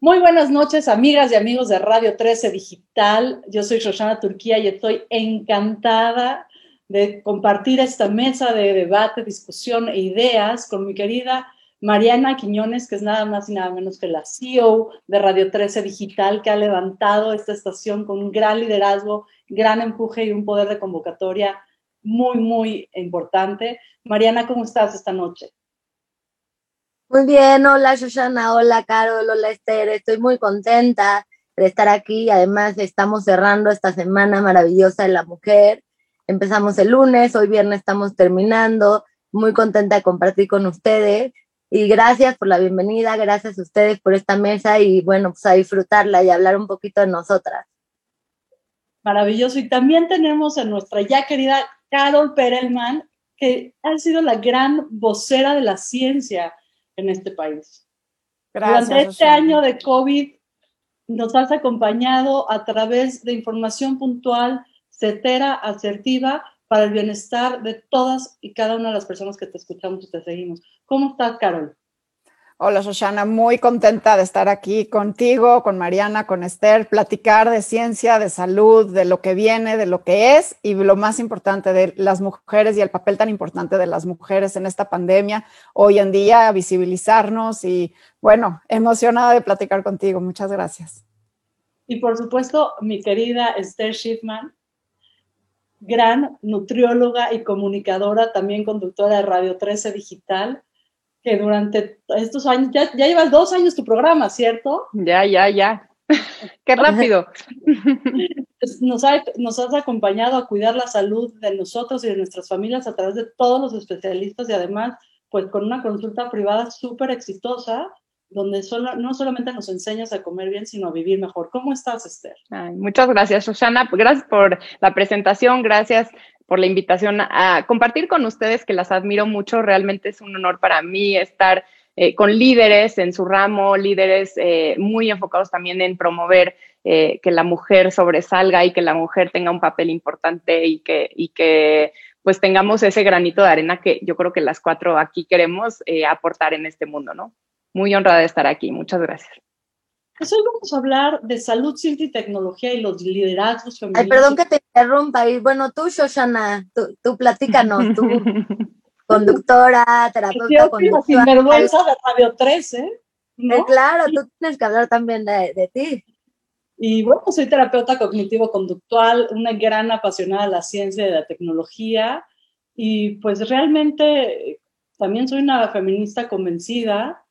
Muy buenas noches, amigas y amigos de Radio 13 Digital. Yo soy Shoshana Turquía y estoy encantada de compartir esta mesa de debate, discusión e ideas con mi querida Mariana Quiñones, que es nada más y nada menos que la CEO de Radio 13 Digital, que ha levantado esta estación con un gran liderazgo, gran empuje y un poder de convocatoria muy, muy importante. Mariana, ¿cómo estás esta noche? Muy bien, hola Shoshana, hola Carol, hola Esther, estoy muy contenta de estar aquí. Además, estamos cerrando esta semana maravillosa de la mujer. Empezamos el lunes, hoy viernes estamos terminando. Muy contenta de compartir con ustedes y gracias por la bienvenida, gracias a ustedes por esta mesa y bueno, pues a disfrutarla y hablar un poquito de nosotras. Maravilloso. Y también tenemos a nuestra ya querida Carol Perelman, que ha sido la gran vocera de la ciencia en este país. Gracias, Durante este año de COVID nos has acompañado a través de información puntual, certera, asertiva, para el bienestar de todas y cada una de las personas que te escuchamos y te seguimos. ¿Cómo estás, Carol? Hola, Shoshana, muy contenta de estar aquí contigo, con Mariana, con Esther, platicar de ciencia, de salud, de lo que viene, de lo que es y lo más importante de las mujeres y el papel tan importante de las mujeres en esta pandemia hoy en día, visibilizarnos y bueno, emocionada de platicar contigo. Muchas gracias. Y por supuesto, mi querida Esther Schiffman, gran nutrióloga y comunicadora, también conductora de Radio 13 Digital que durante estos años, ya, ya llevas dos años tu programa, ¿cierto? Ya, ya, ya. Qué rápido. Pues, nos, nos has acompañado a cuidar la salud de nosotros y de nuestras familias a través de todos los especialistas y además, pues con una consulta privada súper exitosa, donde solo, no solamente nos enseñas a comer bien, sino a vivir mejor. ¿Cómo estás, Esther? muchas gracias, Susana. Gracias por la presentación, gracias por la invitación a compartir con ustedes, que las admiro mucho. Realmente es un honor para mí estar eh, con líderes en su ramo, líderes eh, muy enfocados también en promover eh, que la mujer sobresalga y que la mujer tenga un papel importante y que, y que pues tengamos ese granito de arena que yo creo que las cuatro aquí queremos aportar en este mundo, ¿no? Muy honrada de estar aquí. Muchas gracias. Pues hoy vamos a hablar de salud, ciencia y tecnología y los liderazgos femeninos. Ay, perdón que te interrumpa. Y bueno, tú, Shoshana, tú, tú platícanos, tú, conductora, terapeuta conductora. Sin vergüenza de Radio 13. ¿eh? ¿no? claro, tú tienes que hablar también de, de ti. Y bueno, soy terapeuta cognitivo-conductual, una gran apasionada de la ciencia y de la tecnología. Y pues realmente también soy una feminista convencida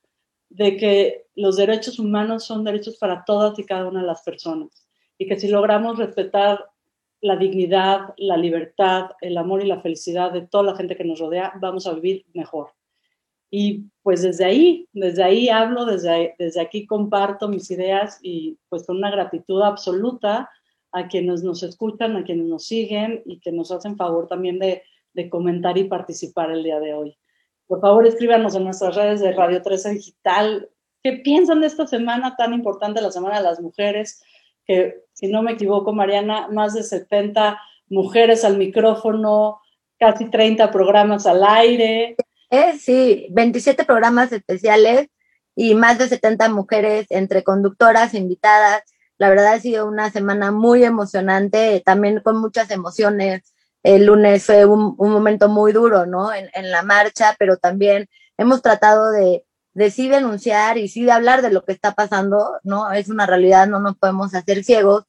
de que los derechos humanos son derechos para todas y cada una de las personas y que si logramos respetar la dignidad, la libertad, el amor y la felicidad de toda la gente que nos rodea, vamos a vivir mejor. Y pues desde ahí, desde ahí hablo, desde, desde aquí comparto mis ideas y pues con una gratitud absoluta a quienes nos escuchan, a quienes nos siguen y que nos hacen favor también de, de comentar y participar el día de hoy. Por favor, escríbanos en nuestras redes de Radio 13 Digital. ¿Qué piensan de esta semana tan importante, la Semana de las Mujeres? Que, si no me equivoco, Mariana, más de 70 mujeres al micrófono, casi 30 programas al aire. Eh, sí, 27 programas especiales y más de 70 mujeres entre conductoras, invitadas. La verdad ha sido una semana muy emocionante, también con muchas emociones el lunes fue un, momento muy duro, ¿no? En, la marcha, pero también hemos tratado de, de sí denunciar y sí de hablar de lo que está pasando, ¿no? Es una realidad, no nos podemos hacer ciegos.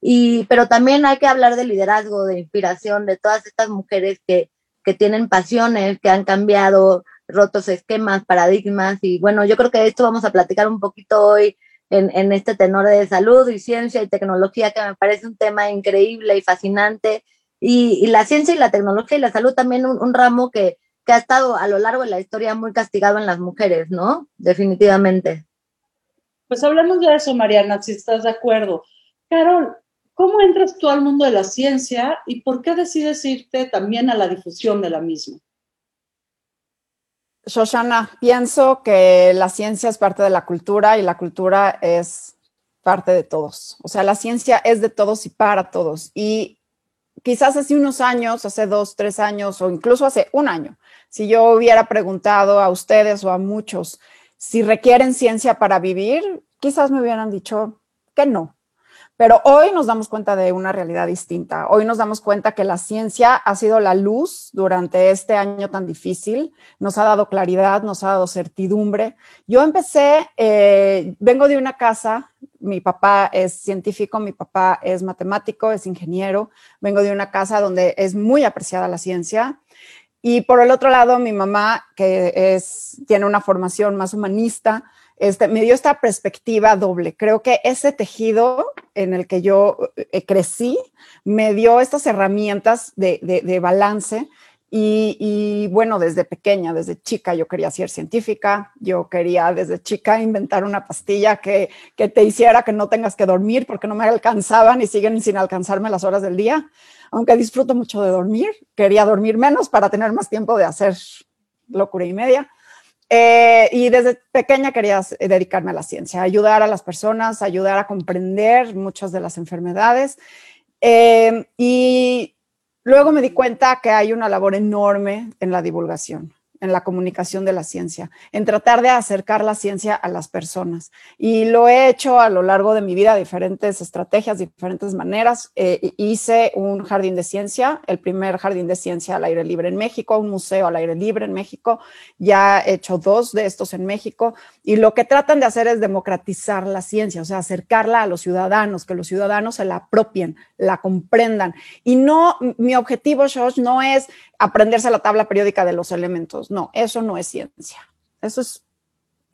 Y, pero también hay que hablar de liderazgo, de inspiración, de todas estas mujeres que, que tienen pasiones, que han cambiado, rotos esquemas, paradigmas. Y bueno, yo creo que de esto vamos a platicar un poquito hoy en, en este tenor de salud y ciencia y tecnología, que me parece un tema increíble y fascinante y, la ciencia y la tecnología y la salud también un, ramo que, que, ha estado a lo largo de la historia muy castigado en las mujeres, ¿no? Definitivamente. Pues hablamos de eso, Mariana, si estás de acuerdo. Carol, ¿cómo entras tú al mundo de la ciencia y por qué decides irte también a la difusión de la misma? Shoshana, pienso que la ciencia es parte de la cultura y la cultura es parte de todos. O sea, la ciencia es de todos y para todos. Y quizás hace unos años, hace dos, tres años o incluso hace un año, si yo hubiera preguntado a ustedes o a muchos si requieren ciencia para vivir, quizás me hubieran dicho que no. Pero hoy nos damos cuenta de una realidad distinta. Hoy nos damos cuenta que la ciencia ha sido la luz durante este año tan difícil, nos ha dado claridad, nos ha dado certidumbre. Yo empecé, eh, vengo de una casa, mi papá es científico, mi papá es matemático, es ingeniero, vengo de una casa donde es muy apreciada la ciencia. Y por el otro lado, mi mamá, que es, tiene una formación más humanista, este, me dio esta perspectiva doble. Creo que ese tejido en el que yo eh, crecí me dio estas herramientas de, balance. Y, bueno, desde pequeña, desde chica, yo quería ser científica, yo quería desde chica inventar una pastilla que, que te hiciera que no tengas que dormir porque no me alcanzaban y siguen sin alcanzarme las horas del día. Aunque disfruto mucho de dormir, quería dormir menos para tener más tiempo de hacer locura y media. Eh, y desde pequeña quería dedicarme a la ciencia, ayudar a las personas, ayudar a comprender muchas de las enfermedades. Eh, y luego me di cuenta que hay una labor enorme en la divulgación en la comunicación de la ciencia, en tratar de acercar la ciencia a las personas. Y lo he hecho a lo largo de mi vida, diferentes estrategias, diferentes maneras. Eh, hice un jardín de ciencia, el primer jardín de ciencia al aire libre en México, un museo al aire libre en México. Ya he hecho dos de estos en México. Y lo que tratan de hacer es democratizar la ciencia, o sea, acercarla a los ciudadanos, que los ciudadanos se la apropien, la comprendan. Y no, mi objetivo, Josh, no es aprenderse la tabla periódica de los elementos. No, eso no es ciencia. Eso es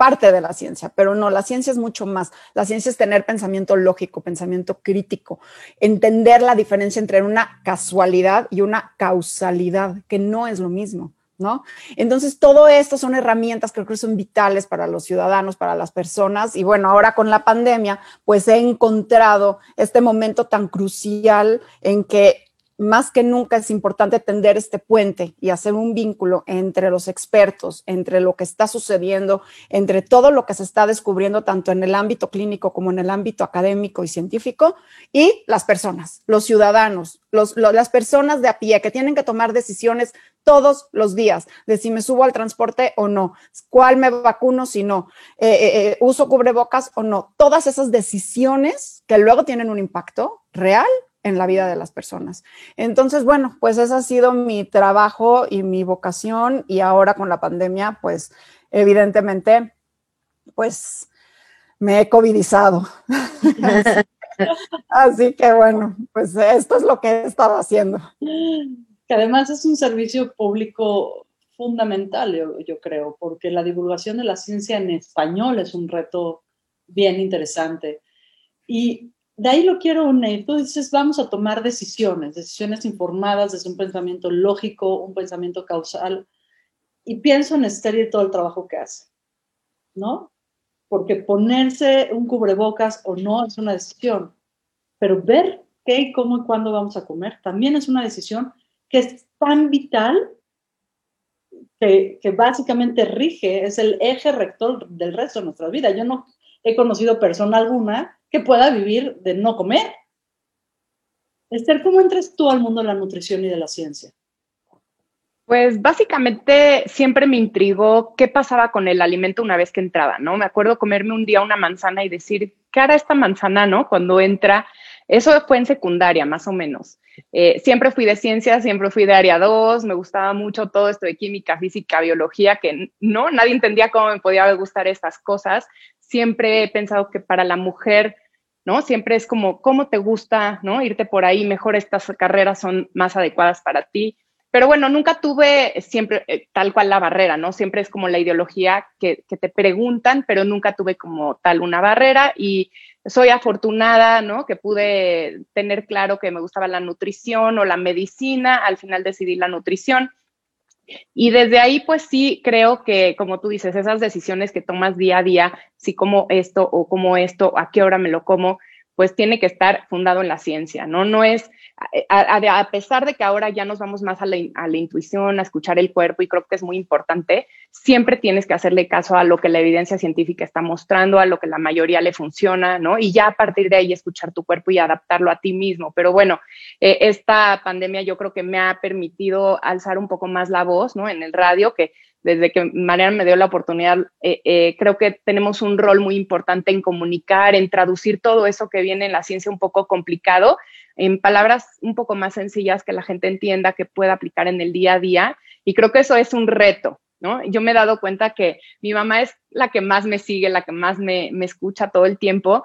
parte de la ciencia, pero no, la ciencia es mucho más. La ciencia es tener pensamiento lógico, pensamiento crítico, entender la diferencia entre una casualidad y una causalidad, que no es lo mismo. ¿No? Entonces, todo esto son herramientas que creo que son vitales para los ciudadanos, para las personas. Y bueno, ahora con la pandemia, pues he encontrado este momento tan crucial en que más que nunca es importante tender este puente y hacer un vínculo entre los expertos, entre lo que está sucediendo, entre todo lo que se está descubriendo tanto en el ámbito clínico como en el ámbito académico y científico y las personas, los ciudadanos, las personas de a pie que tienen que tomar decisiones todos los días de si me subo al transporte o no, cuál me vacuno si no, eh, eh, eh, uso cubrebocas o no. Todas esas decisiones que luego tienen un impacto real en la vida de las personas. Entonces, bueno, pues ese ha sido mi trabajo y mi vocación y ahora con la pandemia, pues evidentemente, pues me he covidizado. Así que bueno, pues esto es lo que he estado haciendo. Que además es un servicio público fundamental, yo, yo creo, porque la divulgación de la ciencia en español es un reto bien interesante. Y de ahí lo quiero unir. Tú dices, vamos a tomar decisiones, decisiones informadas desde un pensamiento lógico, un pensamiento causal. Y pienso en Esther y todo el trabajo que hace, ¿no? Porque ponerse un cubrebocas o no es una decisión, pero ver qué, cómo y cuándo vamos a comer también es una decisión que es tan vital que, que básicamente rige, es el eje rector del resto de nuestra vida. Yo no he conocido persona alguna que pueda vivir de no comer. Esther, ¿cómo entras tú al mundo de la nutrición y de la ciencia? Pues básicamente siempre me intrigó qué pasaba con el alimento una vez que entraba, ¿no? Me acuerdo comerme un día una manzana y decir, ¿qué hará esta manzana, no? Cuando entra, eso fue en secundaria, más o menos. Eh, siempre fui de ciencia, siempre fui de área 2, me gustaba mucho todo esto de química, física, biología, que no, nadie entendía cómo me podía gustar estas cosas. Siempre he pensado que para la mujer ¿no? Siempre es como, ¿cómo te gusta, ¿no? Irte por ahí, mejor estas carreras son más adecuadas para ti. Pero bueno, nunca tuve siempre eh, tal cual la barrera, ¿no? Siempre es como la ideología que, que, te preguntan, pero nunca tuve como tal una barrera y soy afortunada, ¿no? Que pude tener claro que me gustaba la nutrición o la medicina, al final decidí la nutrición. Y desde ahí, pues sí, creo que, como tú dices, esas decisiones que tomas día a día, si como esto o como esto, a qué hora me lo como, pues tiene que estar fundado en la ciencia, ¿no? No es, a, pesar de que ahora ya nos vamos más a la, intuición, a escuchar el cuerpo, y creo que es muy importante, siempre tienes que hacerle caso a lo que la evidencia científica está mostrando, a lo que la mayoría le funciona, ¿no? Y ya a partir de ahí escuchar tu cuerpo y adaptarlo a ti mismo. Pero bueno, eh, esta pandemia yo creo que me ha permitido alzar un poco más la voz, ¿no? En el radio, que desde que Mariana me dio la oportunidad, eh, eh, creo que tenemos un rol muy importante en comunicar, en traducir todo eso que viene en la ciencia un poco complicado en palabras un poco más sencillas que la gente entienda, que pueda aplicar en el día a día. Y creo que eso es un reto, ¿no? Yo me he dado cuenta que mi mamá es la que más me sigue, la que más me, me escucha todo el tiempo.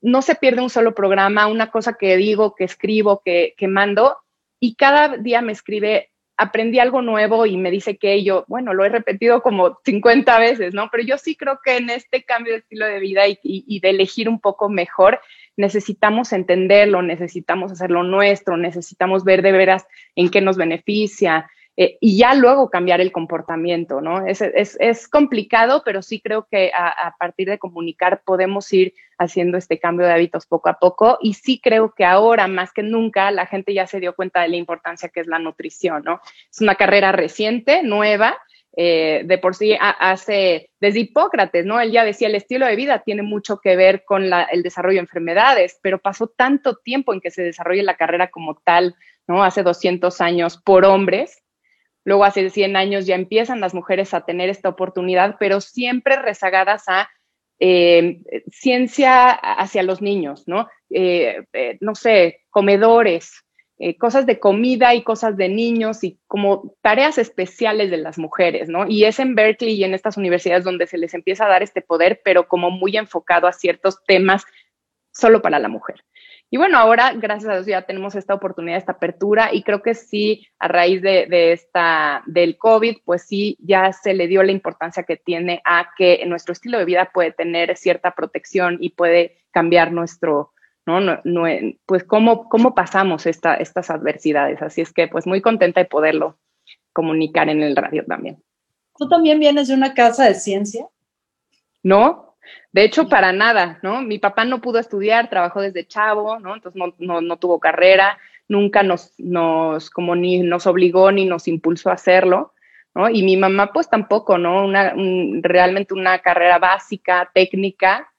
No se pierde un solo programa, una cosa que digo, que escribo, que, que mando, y cada día me escribe aprendí algo nuevo y me dice que yo, bueno, lo he repetido como 50 veces, ¿no? Pero yo sí creo que en este cambio de estilo de vida y, de elegir un poco mejor, necesitamos entenderlo, necesitamos hacerlo nuestro, necesitamos ver de veras en qué nos beneficia, eh, y ya luego cambiar el comportamiento, ¿no? Es, es, es complicado, pero sí creo que a, a, partir de comunicar podemos ir haciendo este cambio de hábitos poco a poco y sí creo que ahora más que nunca la gente ya se dio cuenta de la importancia que es la nutrición, ¿no? Es una carrera reciente, nueva, eh, de por sí hace, desde Hipócrates, ¿no? Él ya decía, el estilo de vida tiene mucho que ver con la, el desarrollo de enfermedades, pero pasó tanto tiempo en que se desarrolle la carrera como tal, ¿no? Hace 200 años por hombres, Luego, hace 100 años ya empiezan las mujeres a tener esta oportunidad, pero siempre rezagadas a eh, ciencia hacia los niños, ¿no? Eh, eh, no sé, comedores, cosas de comida y cosas de niños y como tareas especiales de las mujeres, ¿no? Y es en Berkeley y en estas universidades donde se les empieza a dar este poder, pero como muy enfocado a ciertos temas solo para la mujer. Y bueno, ahora, gracias a Dios, ya tenemos esta oportunidad, esta apertura, y creo que sí, a raíz de, esta, del COVID, pues sí, ya se le dio la importancia que tiene a que nuestro estilo de vida puede tener cierta protección y puede cambiar nuestro, ¿no? no, pues cómo, cómo pasamos esta, estas adversidades. Así es que, pues muy contenta de poderlo comunicar en el radio también. ¿Tú también vienes de una casa de ciencia? No, de hecho, para nada, ¿no? Mi papá no pudo estudiar, trabajó desde chavo, ¿no? Entonces no, tuvo carrera, nunca nos, nos, como ni nos obligó ni nos impulsó a hacerlo, ¿no? Y mi mamá, pues tampoco, ¿no? Una, realmente una carrera básica, técnica.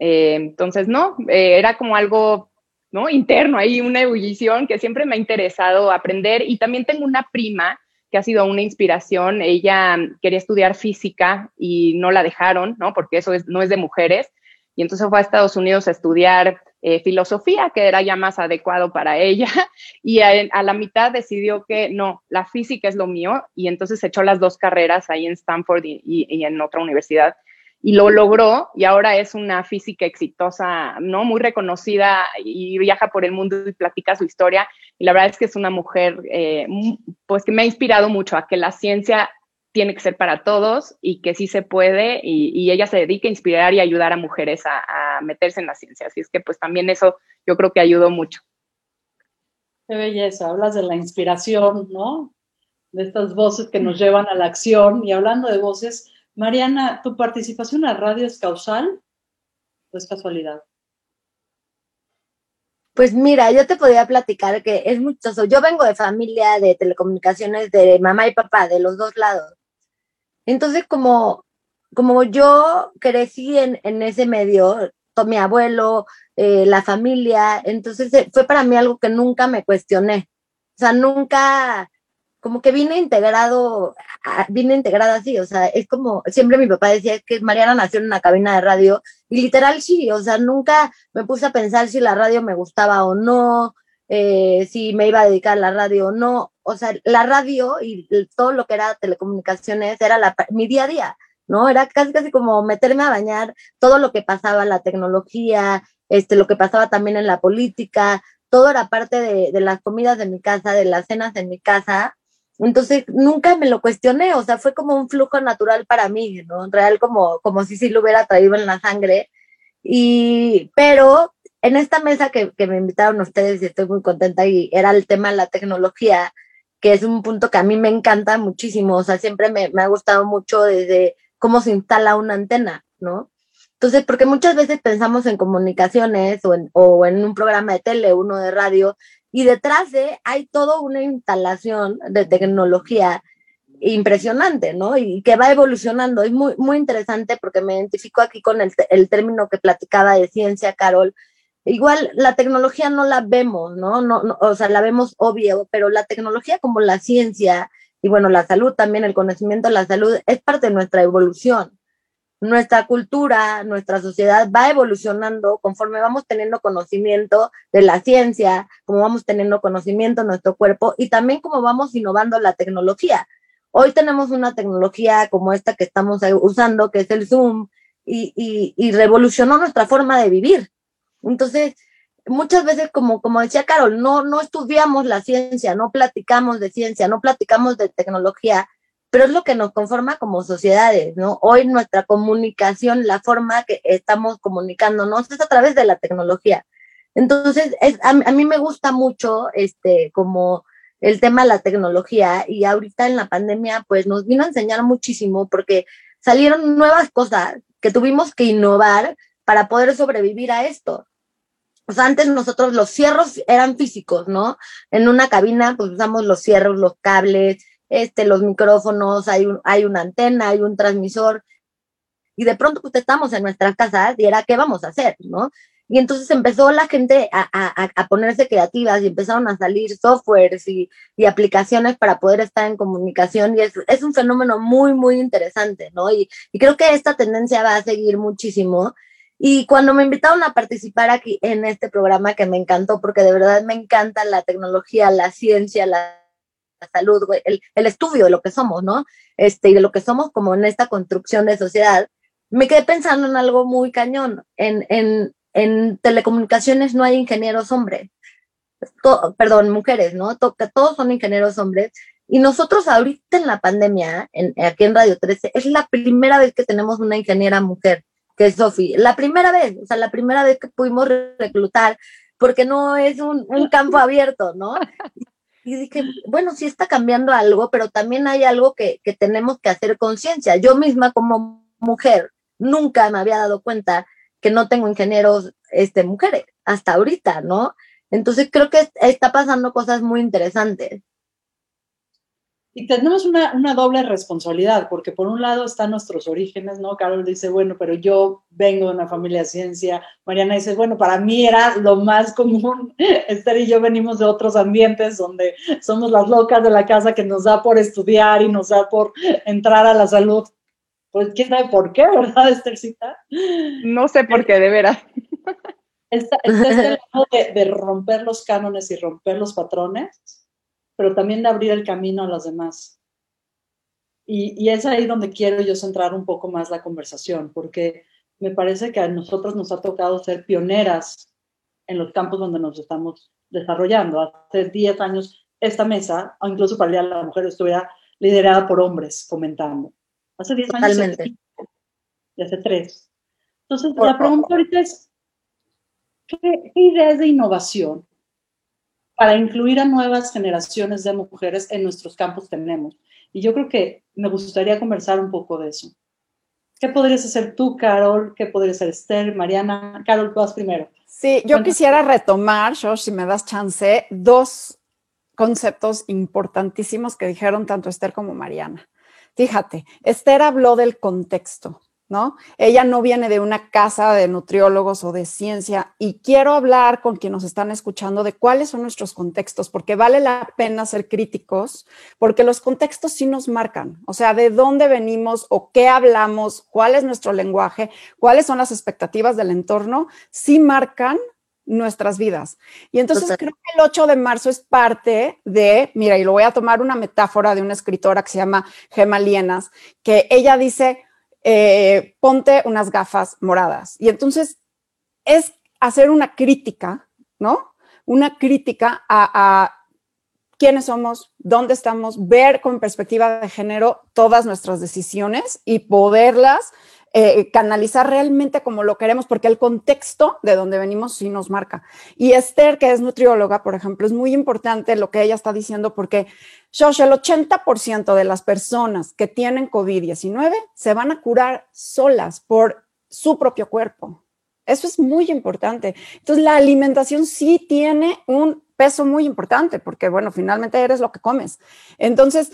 Eh, entonces, no, eh, era como algo, ¿no? Interno, ahí una ebullición que siempre me ha interesado aprender. Y también tengo una prima que ha sido una inspiración. Ella quería estudiar física y no la dejaron, ¿no? Porque eso no es de mujeres. Y entonces fue a Estados Unidos a estudiar eh, filosofía, que era ya más adecuado para ella. Y a, la mitad decidió que no, la física es lo mío. Y entonces echó las dos carreras ahí en Stanford y en otra universidad y lo logró y ahora es una física exitosa, ¿no? Muy reconocida y viaja por el mundo y platica su historia. Y la verdad es que es una mujer, eh, pues que me ha inspirado mucho a que la ciencia tiene que ser para todos y que sí se puede y, ella se dedica a inspirar y ayudar a mujeres a, a, meterse en la ciencia. Así es que pues también eso yo creo que ayudó mucho. Qué belleza, hablas de la inspiración, ¿no? De estas voces que nos llevan a la acción y hablando de voces, Mariana, ¿tu participación la radio es causal o es casualidad? Pues mira, yo te podría platicar que es mucho. Yo vengo de familia de telecomunicaciones de mamá y papá, de los dos lados. Entonces, como, como yo crecí en, en ese medio, mi abuelo, eh, la familia, entonces eh, fue para mí algo que nunca me cuestioné. O sea, nunca, como que vine integrado, vine integrada así, o sea, es como, siempre mi papá decía que Mariana nació en una cabina de radio, y literal sí, o sea, nunca me puse a pensar si la radio me gustaba o no, eh, si me iba a dedicar a la radio o no, o sea, la radio y todo lo que era telecomunicaciones era la, mi día a día, ¿no? Era casi, casi como meterme a bañar todo lo que pasaba, la tecnología, este, lo que pasaba también en la política, todo era parte de, de las comidas de mi casa, de las cenas en mi casa, entonces nunca me lo cuestioné, o sea, fue como un flujo natural para mí, ¿no? En real como, como si sí lo hubiera traído en la sangre. Y, pero en esta mesa que, que me invitaron ustedes y estoy muy contenta y era el tema de la tecnología, que es un punto que a mí me encanta muchísimo, o sea, siempre me, me ha gustado mucho desde cómo se instala una antena, ¿no? Entonces, porque muchas veces pensamos en comunicaciones o en, o en un programa de tele, uno de radio, y detrás de hay toda una instalación de tecnología impresionante, ¿no? Y que va evolucionando. Es muy, muy interesante porque me identifico aquí con el, el término que platicaba de ciencia, Carol. Igual la tecnología no la vemos, ¿no? No, ¿no? O sea, la vemos obvio, pero la tecnología como la ciencia y bueno, la salud también, el conocimiento de la salud es parte de nuestra evolución. Nuestra cultura, nuestra sociedad va evolucionando conforme vamos teniendo conocimiento de la ciencia, como vamos teniendo conocimiento de nuestro cuerpo y también como vamos innovando la tecnología. Hoy tenemos una tecnología como esta que estamos usando, que es el Zoom, y, y, y revolucionó nuestra forma de vivir. Entonces, muchas veces, como, como decía Carol, no, no estudiamos la ciencia, no platicamos de ciencia, no platicamos de tecnología, pero es lo que nos conforma como sociedades, ¿no? Hoy nuestra comunicación, la forma que estamos comunicándonos es a través de la tecnología. Entonces, es, a, a, mí me gusta mucho, este, como el tema de la tecnología y ahorita en la pandemia, pues nos vino a enseñar muchísimo porque salieron nuevas cosas que tuvimos que innovar para poder sobrevivir a esto. O sea, antes nosotros los cierros eran físicos, ¿no? En una cabina, pues usamos los cierros, los cables, este, los micrófonos, hay, un, hay una antena, hay un transmisor. Y de pronto, pues estamos en nuestras casas y era, ¿qué vamos a hacer, no? Y entonces empezó la gente a, a, a ponerse creativas y empezaron a salir softwares y, y, aplicaciones para poder estar en comunicación y es, es un fenómeno muy, muy interesante, ¿no? Y, y, creo que esta tendencia va a seguir muchísimo y cuando me invitaron a participar aquí en este programa, que me encantó, porque de verdad me encanta la tecnología, la ciencia, la, la salud, el, el, estudio de lo que somos, ¿no? Este, y de lo que somos como en esta construcción de sociedad, me quedé pensando en algo muy cañón. En, en, en telecomunicaciones no hay ingenieros hombres, to, perdón, mujeres, ¿no? To, todos son ingenieros hombres. Y nosotros ahorita en la pandemia, en, aquí en Radio 13, es la primera vez que tenemos una ingeniera mujer que es Sofi. La primera vez, o sea, la primera vez que pudimos reclutar, porque no es un, un campo abierto, ¿no? Y dije, bueno, sí está cambiando algo, pero también hay algo que, que tenemos que hacer conciencia. Yo misma como mujer nunca me había dado cuenta que no tengo ingenieros este, mujeres, hasta ahorita, ¿no? Entonces creo que está pasando cosas muy interesantes. Y tenemos una, una, doble responsabilidad, porque por un lado están nuestros orígenes, ¿no? Carol dice, bueno, pero yo vengo de una familia de ciencia. Mariana dice, bueno, para mí era lo más común. Esther y yo venimos de otros ambientes donde somos las locas de la casa que nos da por estudiar y nos da por entrar a la salud. Pues quién sabe por qué, ¿verdad, Esthercita? No sé por qué, de veras. Está, está este lado de, de romper los cánones y romper los patrones pero también de abrir el camino a los demás. Y, y, es ahí donde quiero yo centrar un poco más la conversación, porque me parece que a nosotros nos ha tocado ser pioneras en los campos donde nos estamos desarrollando. Hace 10 años esta mesa, o incluso para el Día de la Mujer, estuviera liderada por hombres comentando. Hace 10 años. Y hace 3. Entonces, por, la pregunta ahorita es, ¿qué, ¿qué ideas de innovación para incluir a nuevas generaciones de mujeres en nuestros campos tenemos. Y yo creo que me gustaría conversar un poco de eso. ¿Qué podrías hacer tú, Carol? ¿Qué podrías hacer Esther, Mariana? Carol, tú vas primero. Sí, yo bueno. quisiera retomar, Josh, si me das chance, dos conceptos importantísimos que dijeron tanto Esther como Mariana. Fíjate, Esther habló del contexto, ¿no? Ella no viene de una casa de nutriólogos o de ciencia y quiero hablar con quienes nos están escuchando de cuáles son nuestros contextos, porque vale la pena ser críticos, porque los contextos sí nos marcan, o sea, de dónde venimos o qué hablamos, cuál es nuestro lenguaje, cuáles son las expectativas del entorno, sí marcan nuestras vidas. Y entonces creo que el 8 de marzo es parte de, mira, y lo voy a tomar una metáfora de una escritora que se llama Gemma Lienas, que ella dice, eh, ponte unas gafas moradas. Y entonces es hacer una crítica, ¿no? Una crítica a, a quiénes somos, dónde estamos, ver con perspectiva de género todas nuestras decisiones y poderlas eh, canalizar realmente como lo queremos, porque el contexto de donde venimos sí nos marca. Y Esther, que es nutrióloga, por ejemplo, es muy importante lo que ella está diciendo, porque, Josh, el 80% de las personas que tienen COVID-19 se van a curar solas por su propio cuerpo. Eso es muy importante. Entonces, la alimentación sí tiene un peso muy importante, porque, bueno, finalmente eres lo que comes. Entonces,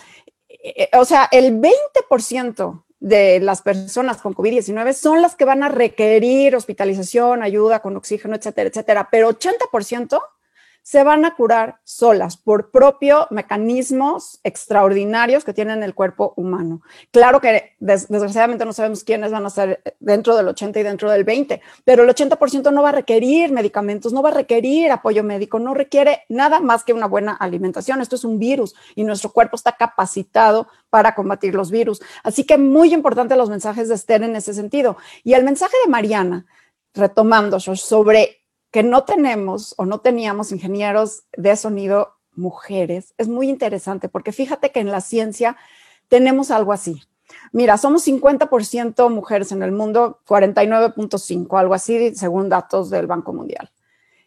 eh, o sea, el 20% de las personas con COVID-19 son las que van a requerir hospitalización, ayuda con oxígeno, etcétera, etcétera. Pero 80% se van a curar solas por propios mecanismos extraordinarios que tienen el cuerpo humano. Claro que desgraciadamente no sabemos quiénes van a ser dentro del 80 y dentro del 20, pero el 80% no va a requerir medicamentos, no va a requerir apoyo médico, no requiere nada más que una buena alimentación. Esto es un virus y nuestro cuerpo está capacitado para combatir los virus. Así que muy importante los mensajes de Esther en ese sentido. Y el mensaje de Mariana, retomando sobre que no tenemos o no teníamos ingenieros de sonido mujeres es muy interesante porque fíjate que en la ciencia tenemos algo así. Mira, somos 50% mujeres en el mundo, 49.5, algo así, según datos del Banco Mundial.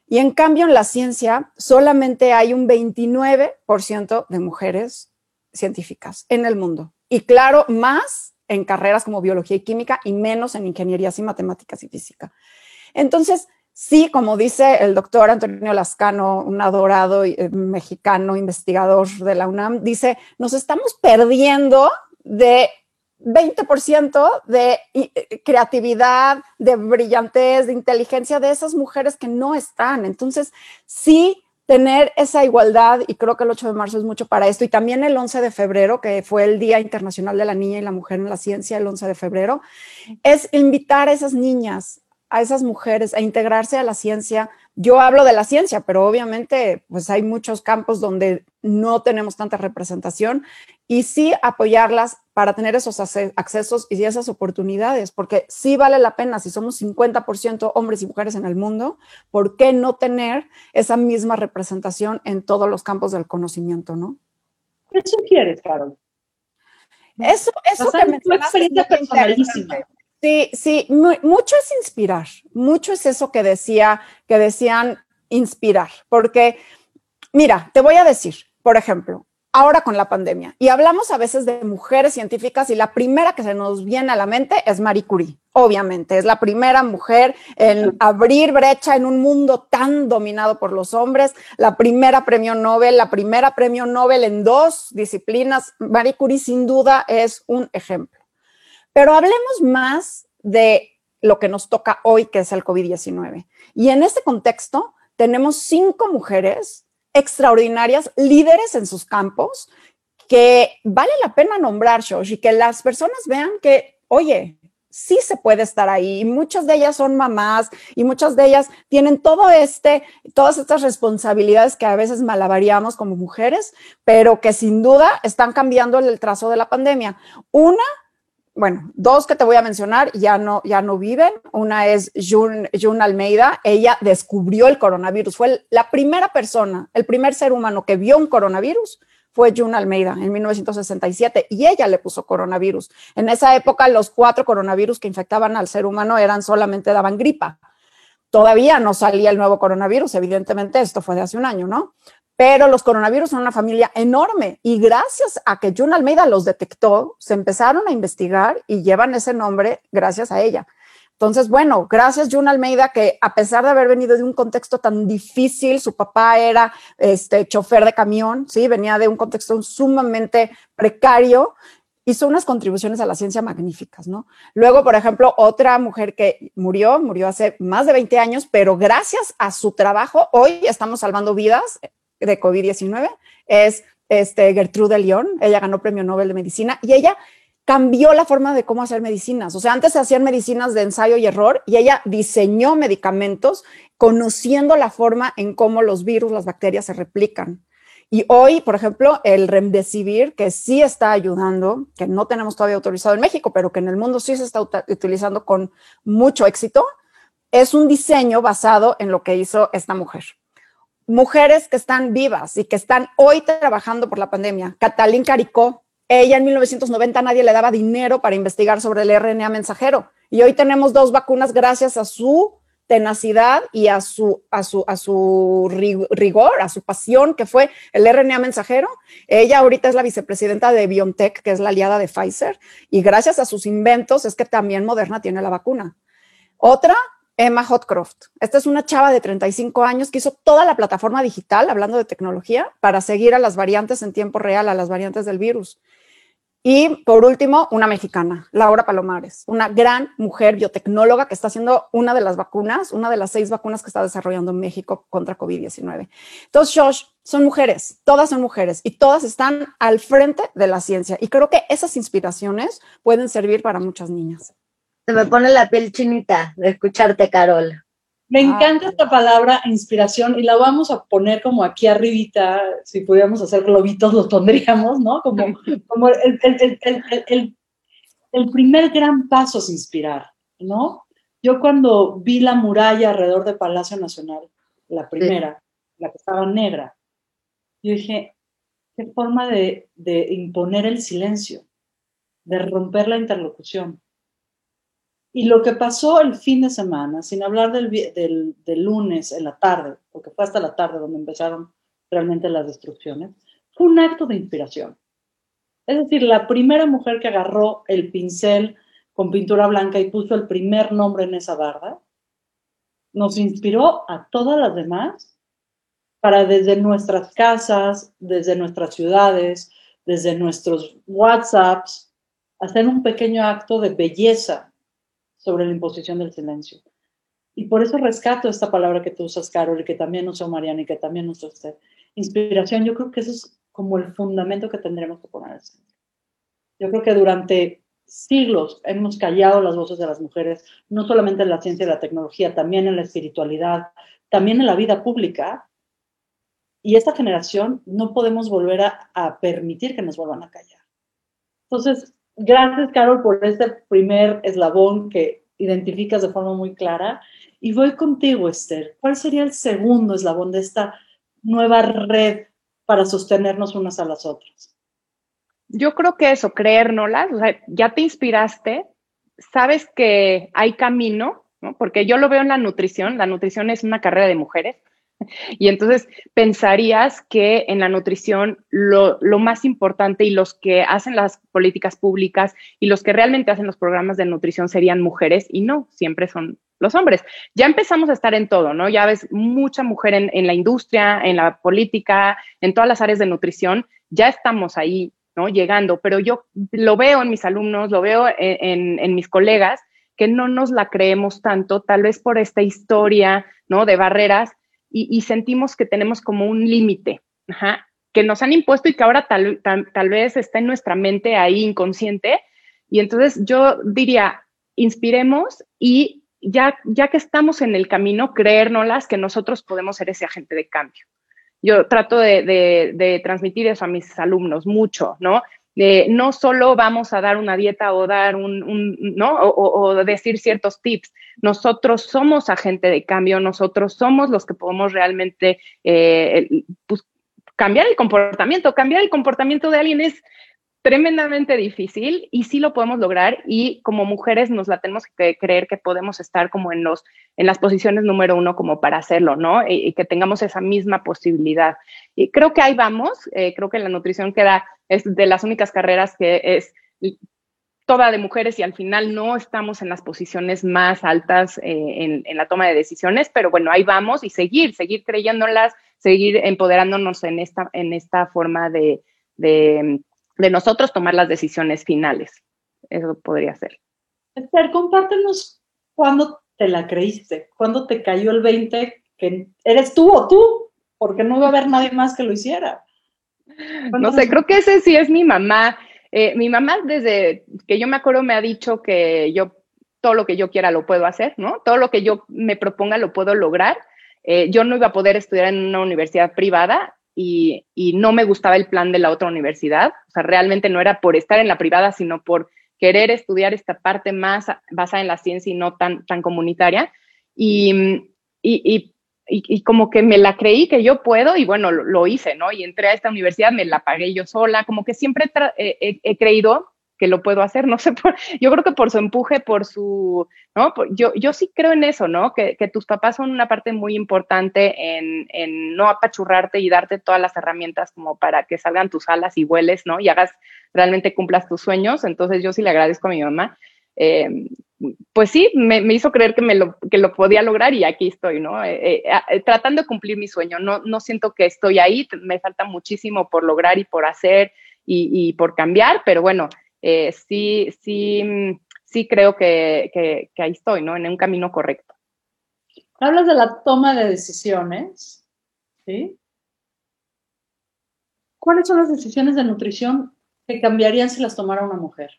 Y en cambio, en la ciencia solamente hay un 29% de mujeres científicas en el mundo. Y claro, más en carreras como biología y química y menos en ingenierías y matemáticas y física. Entonces, Sí, como dice el doctor Antonio Lascano, un adorado eh, mexicano investigador de la UNAM, dice, nos estamos perdiendo de 20% de eh, creatividad, de brillantez, de inteligencia de esas mujeres que no están. Entonces, sí, tener esa igualdad, y creo que el 8 de marzo es mucho para esto, y también el 11 de febrero, que fue el Día Internacional de la Niña y la Mujer en la Ciencia, el 11 de febrero, es invitar a esas niñas a esas mujeres a integrarse a la ciencia. Yo hablo de la ciencia, pero obviamente pues hay muchos campos donde no tenemos tanta representación y sí apoyarlas para tener esos accesos y esas oportunidades, porque sí vale la pena, si somos 50% hombres y mujeres en el mundo, ¿por qué no tener esa misma representación en todos los campos del conocimiento, no? ¿Qué sugieres, Carol? Eso, eso que me experiencia personalísima. Sí, sí, mucho es inspirar, mucho es eso que decía, que decían inspirar, porque mira, te voy a decir, por ejemplo, ahora con la pandemia, y hablamos a veces de mujeres científicas y la primera que se nos viene a la mente es Marie Curie, obviamente, es la primera mujer en abrir brecha en un mundo tan dominado por los hombres, la primera premio Nobel, la primera premio Nobel en dos disciplinas, Marie Curie sin duda es un ejemplo. Pero hablemos más de lo que nos toca hoy, que es el COVID-19. Y en este contexto tenemos cinco mujeres extraordinarias, líderes en sus campos, que vale la pena nombrar, Shosh, y que las personas vean que, oye, sí se puede estar ahí. Y muchas de ellas son mamás y muchas de ellas tienen todo este, todas estas responsabilidades que a veces malavariamos como mujeres, pero que sin duda están cambiando el trazo de la pandemia. Una bueno, dos que te voy a mencionar ya no, ya no viven. Una es June, Almeida. Ella descubrió el coronavirus. Fue la primera persona, el primer ser humano que vio un coronavirus fue June Almeida en 1967 y ella le puso coronavirus. En esa época los cuatro coronavirus que infectaban al ser humano eran solamente daban gripa. Todavía no salía el nuevo coronavirus, evidentemente esto fue de hace un año, ¿no? Pero los coronavirus son una familia enorme y gracias a que June Almeida los detectó, se empezaron a investigar y llevan ese nombre gracias a ella. Entonces, bueno, gracias June Almeida, que a pesar de haber venido de un contexto tan difícil, su papá era este chofer de camión, sí, venía de un contexto sumamente precario, hizo unas contribuciones a la ciencia magníficas, ¿no? Luego, por ejemplo, otra mujer que murió, murió hace más de 20 años, pero gracias a su trabajo, hoy estamos salvando vidas de COVID-19 es este, Gertrude León. Ella ganó premio Nobel de Medicina y ella cambió la forma de cómo hacer medicinas. O sea, antes se hacían medicinas de ensayo y error y ella diseñó medicamentos conociendo la forma en cómo los virus, las bacterias se replican. Y hoy, por ejemplo, el remdesivir, que sí está ayudando, que no tenemos todavía autorizado en México, pero que en el mundo sí se está utilizando con mucho éxito, es un diseño basado en lo que hizo esta mujer mujeres que están vivas y que están hoy trabajando por la pandemia. Catalín Caricó, ella en 1990 nadie le daba dinero para investigar sobre el RNA mensajero y hoy tenemos dos vacunas gracias a su tenacidad y a su, a su, a su rigor, a su pasión, que fue el RNA mensajero. Ella ahorita es la vicepresidenta de BioNTech, que es la aliada de Pfizer, y gracias a sus inventos es que también Moderna tiene la vacuna. Otra, Emma Hotcroft. Esta es una chava de 35 años que hizo toda la plataforma digital, hablando de tecnología, para seguir a las variantes en tiempo real, a las variantes del virus. Y por último, una mexicana, Laura Palomares, una gran mujer biotecnóloga que está haciendo una de las vacunas, una de las seis vacunas que está desarrollando en México contra COVID-19. Entonces, Josh, son mujeres, todas son mujeres y todas están al frente de la ciencia. Y creo que esas inspiraciones pueden servir para muchas niñas. Se me pone la piel chinita de escucharte, Carol. Me encanta esta palabra inspiración y la vamos a poner como aquí arribita, si pudiéramos hacer globitos los pondríamos, ¿no? Como, como el, el, el, primer gran paso es inspirar, ¿no? Yo cuando vi la muralla alrededor del Palacio Nacional, la primera, la que estaba negra, yo dije, qué forma de, de imponer el silencio, de romper la interlocución. Y lo que pasó el fin de semana, sin hablar del, lunes en la tarde, porque fue hasta la tarde donde empezaron realmente las destrucciones, fue un acto de inspiración. Es decir, la primera mujer que agarró el pincel con pintura blanca y puso el primer nombre en esa barda, nos inspiró a todas las demás para desde nuestras casas, desde nuestras ciudades, desde nuestros WhatsApps, hacer un pequeño acto de belleza sobre la imposición del silencio. Y por eso rescato esta palabra que tú usas, Carol, y que también usó Mariana y que también usó usted. Inspiración, yo creo que eso es como el fundamento que tendremos que poner al centro. Yo creo que durante siglos hemos callado las voces de las mujeres, no solamente en la ciencia y la tecnología, también en la espiritualidad, también en la vida pública. Y esta generación no podemos volver a, a permitir que nos vuelvan a callar. Entonces, Gracias, Carol, por este primer eslabón que identificas de forma muy clara. Y voy contigo, Esther. ¿Cuál sería el segundo eslabón de esta nueva red para sostenernos unas a las otras? Yo creo que eso, creérnoslas, o sea, ya te inspiraste, sabes que hay camino, ¿no? porque yo lo veo en la nutrición, la nutrición es una carrera de mujeres, y entonces pensarías que en la nutrición lo, más importante y los que hacen las políticas públicas y los que realmente hacen los programas de nutrición serían mujeres y no, siempre son los hombres. Ya empezamos a estar en todo, ¿no? Ya ves mucha mujer en, la industria, en la política, en todas las áreas de nutrición, ya estamos ahí, ¿no? Llegando, pero yo lo veo en mis alumnos, lo veo en, en mis colegas, que no nos la creemos tanto, tal vez por esta historia, ¿no? De barreras y, sentimos que tenemos como un límite, que nos han impuesto y que ahora tal, tal, vez está en nuestra mente ahí inconsciente. Y entonces yo diría, inspiremos y ya, ya que estamos en el camino, creérnoslas que nosotros podemos ser ese agente de cambio. Yo trato de, de transmitir eso a mis alumnos mucho, ¿no? No solo vamos a dar una dieta o dar un, ¿no? O, decir ciertos tips. Nosotros somos agente de cambio, nosotros somos los que podemos realmente eh, pues, cambiar el comportamiento. Cambiar el comportamiento de alguien es tremendamente difícil y sí lo podemos lograr y como mujeres nos la tenemos que creer que podemos estar como en los en las posiciones número uno como para hacerlo, ¿no? Y, que tengamos esa misma posibilidad. Y creo que ahí vamos, eh, creo que la nutrición queda, es de las únicas carreras que es toda de mujeres y al final no estamos en las posiciones más altas eh, en, la toma de decisiones, pero bueno, ahí vamos y seguir, seguir creyéndolas, seguir empoderándonos en esta, en esta forma de de nosotros tomar las decisiones finales. Eso podría ser. Esther, compártenos cuándo te la creíste, cuándo te cayó el 20 que eres tú o tú, porque no va a haber nadie más que lo hiciera. No sé, creo que ese sí es mi mamá. Eh, mi mamá desde que yo me acuerdo me ha dicho que yo todo lo que yo quiera lo puedo hacer, ¿no? Todo lo que yo me proponga lo puedo lograr. Eh, yo no iba a poder estudiar en una universidad privada y, no me gustaba el plan de la otra universidad. O sea, realmente no era por estar en la privada, sino por querer estudiar esta parte más basada en la ciencia y no tan, tan comunitaria. Y, y, y, como que me la creí que yo puedo y bueno, lo, hice, ¿no? Y entré a esta universidad, me la pagué yo sola, como que siempre he creído que lo puedo hacer, no sé, por, yo creo que por su empuje, por su, ¿no? yo, yo sí creo en eso, ¿no? Que, que tus papás son una parte muy importante en, en, no apachurrarte y darte todas las herramientas como para que salgan tus alas y vueles, ¿no? Y hagas, realmente cumplas tus sueños. Entonces yo sí le agradezco a mi mamá. Eh, pues sí, me, hizo creer que, me lo, que lo podía lograr y aquí estoy, ¿no? Eh, eh, tratando de cumplir mi sueño. No, no siento que estoy ahí, me falta muchísimo por lograr y por hacer y, por cambiar, pero bueno, eh, sí, sí, sí creo que, que, ahí estoy, ¿no? En un camino correcto. Hablas de la toma de decisiones, ¿sí? ¿Cuáles son las decisiones de nutrición que cambiarían si las tomara una mujer?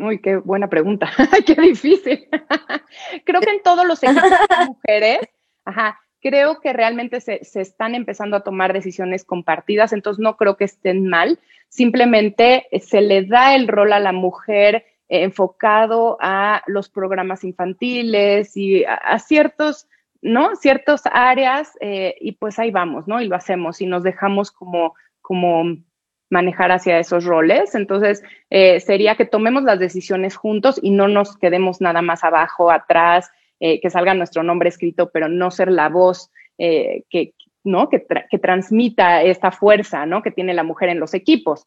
Uy, qué buena pregunta. qué difícil. creo que en todos los equipos de mujeres, ajá, creo que realmente se, están empezando a tomar decisiones compartidas, entonces no creo que estén mal, simplemente se le da el rol a la mujer enfocado a los programas infantiles y a, ciertos, ¿no? Ciertas áreas eh, y pues ahí vamos, ¿no? Y lo hacemos y nos dejamos como, como manejar hacia esos roles. Entonces, eh, sería que tomemos las decisiones juntos y no nos quedemos nada más abajo, atrás, eh, que salga nuestro nombre escrito, pero no ser la voz eh, que, ¿no? Que, que, transmita esta fuerza ¿no? que tiene la mujer en los equipos.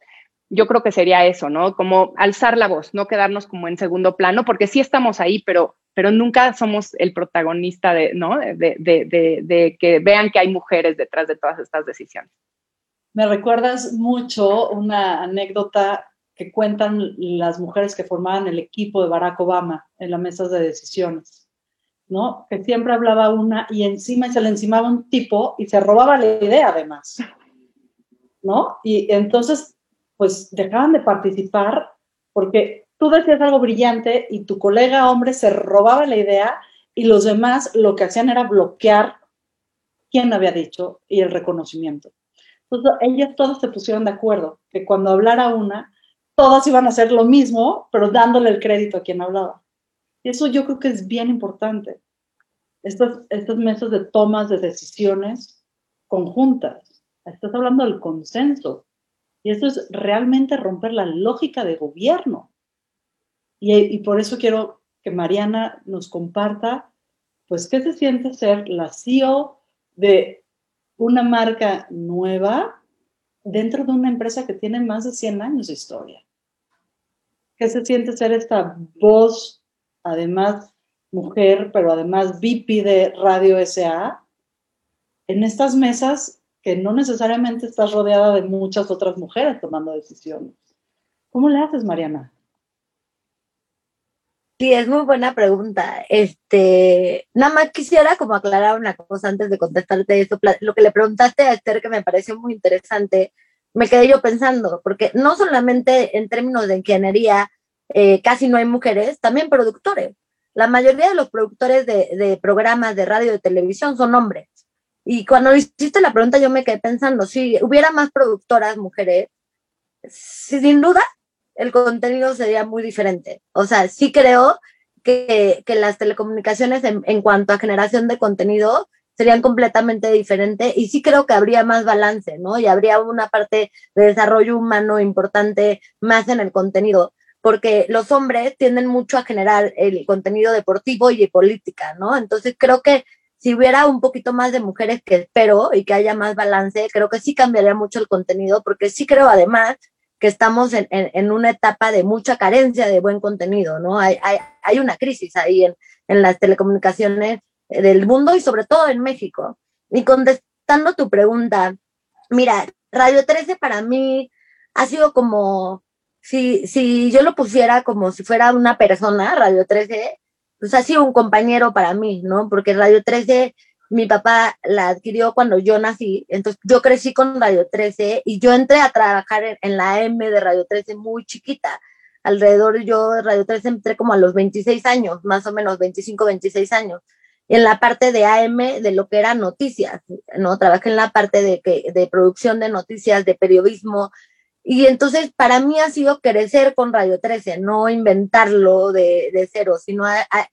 Yo creo que sería eso, ¿no? Como alzar la voz, no quedarnos como en segundo plano, porque sí estamos ahí, pero, pero nunca somos el protagonista de, ¿no? de, de, de que vean que hay mujeres detrás de todas estas decisiones. Me recuerdas mucho una anécdota que cuentan las mujeres que formaban el equipo de Barack Obama en las mesas de decisiones, ¿no? Que siempre hablaba una y encima se le encimaba un tipo y se robaba la idea además, ¿no? Y entonces, pues dejaban de participar porque tú decías algo brillante y tu colega hombre se robaba la idea y los demás lo que hacían era bloquear quién había dicho y el reconocimiento. Entonces, ellas todas se pusieron de acuerdo que cuando hablara una, todas iban a hacer lo mismo, pero dándole el crédito a quien hablaba. Y eso yo creo que es bien importante. Estas, estas mesas de tomas de decisiones conjuntas. Estás hablando del consenso. Y esto es realmente romper la lógica de gobierno. Y, por eso quiero que Mariana nos comparta, pues, qué se siente ser la CEO de una marca nueva dentro de una empresa que tiene más de 100 años de historia. ¿Qué se siente ser esta voz, además mujer, pero además VP de Radio SA, en estas mesas que no necesariamente estás rodeada de muchas otras mujeres tomando decisiones? ¿Cómo le haces, Mariana? Sí, es muy buena pregunta. Este, nada más quisiera como aclarar una cosa antes de contestarte eso. Lo que le preguntaste a Esther, que me pareció muy interesante, me quedé yo pensando, porque no solamente en términos de ingeniería eh, casi no hay mujeres, también productores. La mayoría de los productores de, de programas de radio y de televisión son hombres. Y cuando hiciste la pregunta, yo me quedé pensando, si hubiera más productoras mujeres, sin duda el contenido sería muy diferente. O sea, sí creo que, las telecomunicaciones en, cuanto a generación de contenido serían completamente diferentes y sí creo que habría más balance, ¿no? Y habría una parte de desarrollo humano importante más en el contenido, porque los hombres tienden mucho a generar el contenido deportivo y política, ¿no? Entonces creo que si hubiera un poquito más de mujeres que espero y que haya más balance, creo que sí cambiaría mucho el contenido, porque sí creo además que estamos en, en, una etapa de mucha carencia de buen contenido, ¿no? Hay, hay, hay una crisis ahí en, en, las telecomunicaciones del mundo y sobre todo en México. Y contestando tu pregunta, mira, Radio 13 para mí ha sido como, si, si yo lo pusiera como si fuera una persona, Radio 13, pues ha sido un compañero para mí, ¿no? Porque Radio 13 mi papá la adquirió cuando yo nací, entonces yo crecí con Radio 13 y yo entré a trabajar en, la M de Radio 13 muy chiquita. Alrededor yo de Radio 13 entré como a los 26 años, más o menos 25, 26 años, en la parte de AM de lo que era noticias, ¿no? Trabajé en la parte de, que, de producción de noticias, de periodismo, y entonces para mí ha sido crecer con Radio 13, no inventarlo de, de cero, sino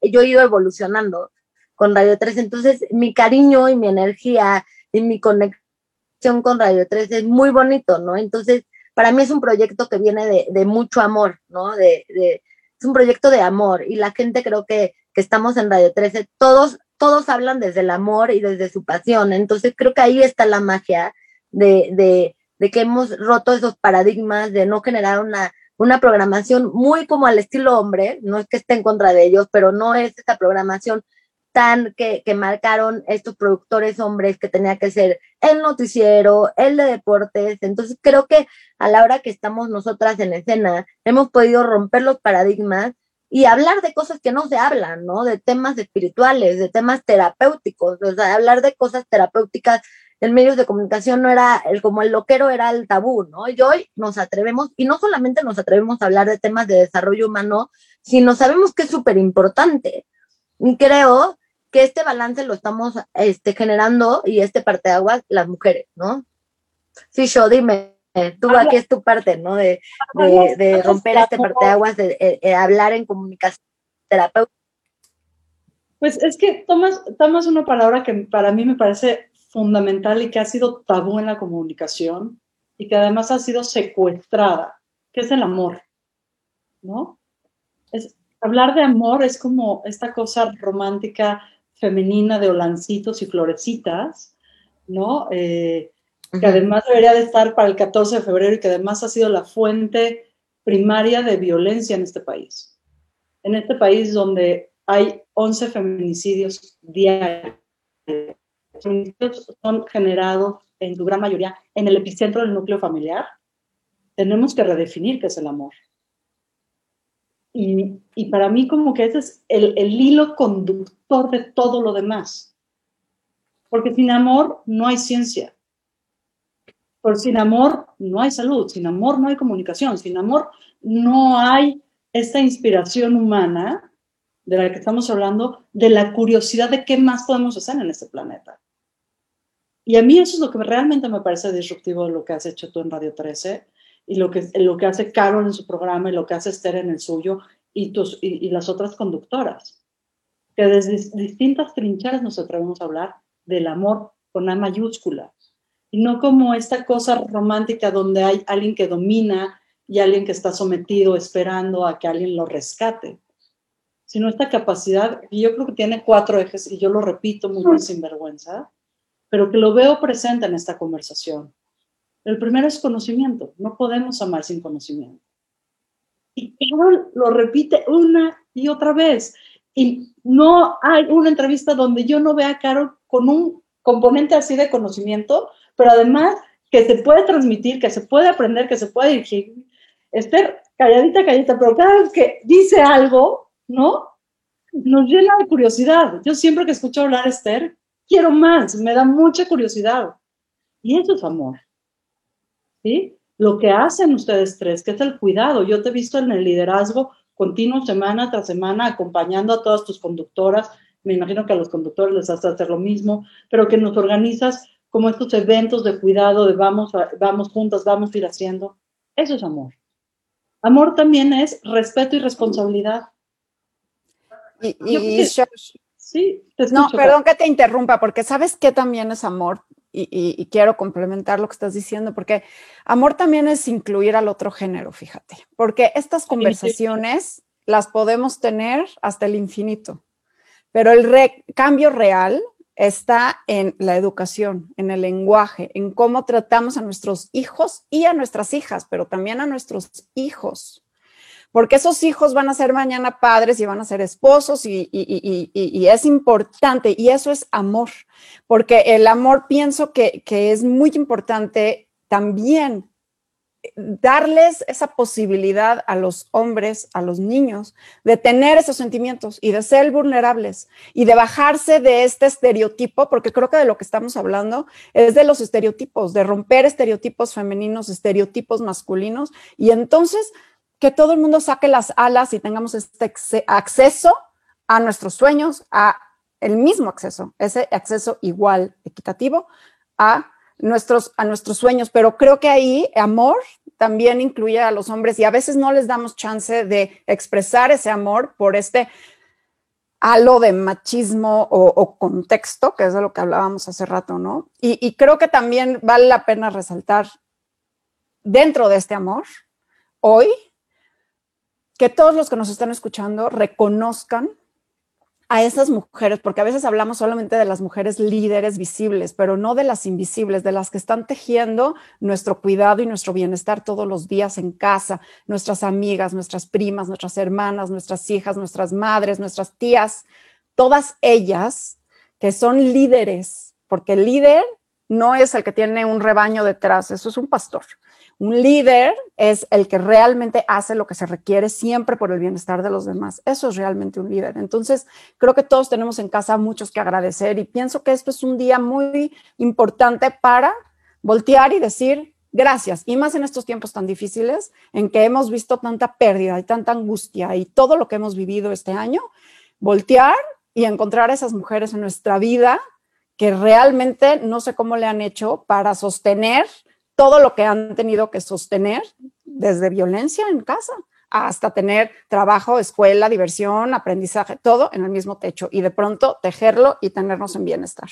yo he ido evolucionando con Radio 3. Entonces, mi cariño y mi energía y mi conexión con Radio 3 es muy bonito, ¿no? Entonces, para mí es un proyecto que viene de, mucho amor, ¿no? Es un proyecto de amor y la gente creo que, que estamos en Radio 13, todos, todos hablan desde el amor y desde su pasión. Entonces, creo que ahí está la magia de, de, de que hemos roto esos paradigmas de no generar una, una programación muy como al estilo hombre, no es que esté en contra de ellos, pero no es esta programación que, que marcaron estos productores hombres que tenía que ser el noticiero, el de deportes. Entonces creo que a la hora que estamos nosotras en escena, hemos podido romper los paradigmas y hablar de cosas que no se hablan, ¿no? De temas espirituales, de temas terapéuticos, o sea, hablar de cosas terapéuticas en medios de comunicación no era el, como el loquero era el tabú, ¿no? Y hoy nos atrevemos, y no solamente nos atrevemos a hablar de temas de desarrollo humano, sino sabemos que es súper importante. Creo que este balance lo estamos este, generando y este parte de agua las mujeres, ¿no? Sí, yo dime, tú aquí es tu parte, ¿no? De, de, romper este parte de aguas, de hablar en comunicación terapéutica. Pues es que tomas, tomas una palabra que para mí me parece fundamental y que ha sido tabú en la comunicación y que además ha sido secuestrada, que es el amor, ¿no? Es, hablar de amor es como esta cosa romántica femenina de olancitos y florecitas, ¿no? Eh, que además debería de estar para el 14 de febrero y que además ha sido la fuente primaria de violencia en este país. En este país donde hay 11 feminicidios diarios son generados en su gran mayoría en el epicentro del núcleo familiar, tenemos que redefinir qué es el amor. Y, y para mí como que ese es el, el, hilo conductor de todo lo demás. Porque sin amor no hay ciencia. Por sin amor no hay salud, sin amor no hay comunicación, sin amor no hay esta inspiración humana de la que estamos hablando, de la curiosidad de qué más podemos hacer en este planeta. Y a mí eso es lo que realmente me parece disruptivo lo que has hecho tú en Radio 13 y lo que, lo que hace Carol en su programa y lo que hace Esther en el suyo y, tus, y, y las otras conductoras. Que desde distintas trincheras nos atrevemos a hablar del amor con A mayúscula y no como esta cosa romántica donde hay alguien que domina y alguien que está sometido esperando a que alguien lo rescate, sino esta capacidad, y yo creo que tiene cuatro ejes, y yo lo repito muy bien sin vergüenza, pero que lo veo presente en esta conversación. El primero es conocimiento. No podemos amar sin conocimiento. Y Carol lo repite una y otra vez. Y no hay una entrevista donde yo no vea a Carol con un componente así de conocimiento, pero además que se puede transmitir, que se puede aprender, que se puede dirigir. Esther, calladita, calladita, pero cada vez que dice algo, ¿no? Nos llena de curiosidad. Yo siempre que escucho hablar a Esther, quiero más, me da mucha curiosidad. Y eso es amor. ¿Sí? Lo que hacen ustedes tres, que es el cuidado. Yo te he visto en el liderazgo continuo, semana tras semana, acompañando a todas tus conductoras. Me imagino que a los conductores les hace hacer lo mismo, pero que nos organizas como estos eventos de cuidado, de vamos, vamos juntas, vamos a ir haciendo. Eso es amor. Amor también es respeto y responsabilidad. Y, y, Sí, no, perdón que te interrumpa, porque sabes que también es amor, y, y, y, quiero complementar lo que estás diciendo, porque amor también es incluir al otro género, fíjate, porque estas conversaciones las podemos tener hasta el infinito, pero el re cambio real está en la educación, en el lenguaje, en cómo tratamos a nuestros hijos y a nuestras hijas, pero también a nuestros hijos porque esos hijos van a ser mañana padres y van a ser esposos y, es importante y eso es amor, porque el amor pienso que, que es muy importante también darles esa posibilidad a los hombres, a los niños, de tener esos sentimientos y de ser vulnerables y de bajarse de este estereotipo, porque creo que de lo que estamos hablando es de los estereotipos, de romper estereotipos femeninos, estereotipos masculinos, y entonces que todo el mundo saque las alas y tengamos este acceso a nuestros sueños, a el mismo acceso, ese acceso igual, equitativo a nuestros, a nuestros sueños. Pero creo que ahí amor también incluye a los hombres y a veces no les damos chance de expresar ese amor por este halo de machismo o, contexto, que es de lo que hablábamos hace rato, ¿no? Y creo que también vale la pena resaltar dentro de este amor, hoy que todos los que nos están escuchando reconozcan a esas mujeres, porque a veces hablamos solamente de las mujeres líderes visibles, pero no de las invisibles, de las que están tejiendo nuestro cuidado y nuestro bienestar todos los días en casa, nuestras amigas, nuestras primas, nuestras hermanas, nuestras hijas, nuestras madres, nuestras tías, todas ellas que son líderes, porque el líder no es el que tiene un rebaño detrás, eso es un pastor. Un líder es el que realmente hace lo que se requiere siempre por el bienestar de los demás. Eso es realmente un líder. Entonces, creo que todos tenemos en casa muchos que agradecer y pienso que esto es un día muy importante para voltear y decir gracias. Y más en estos tiempos tan difíciles en que hemos visto tanta pérdida y tanta angustia y todo lo que hemos vivido este año, voltear y encontrar a esas mujeres en nuestra vida que realmente no sé cómo le han hecho para sostener todo lo que han tenido que sostener, desde violencia en casa hasta tener trabajo, escuela, diversión, aprendizaje, todo en el mismo techo y de pronto tejerlo y tenernos en bienestar.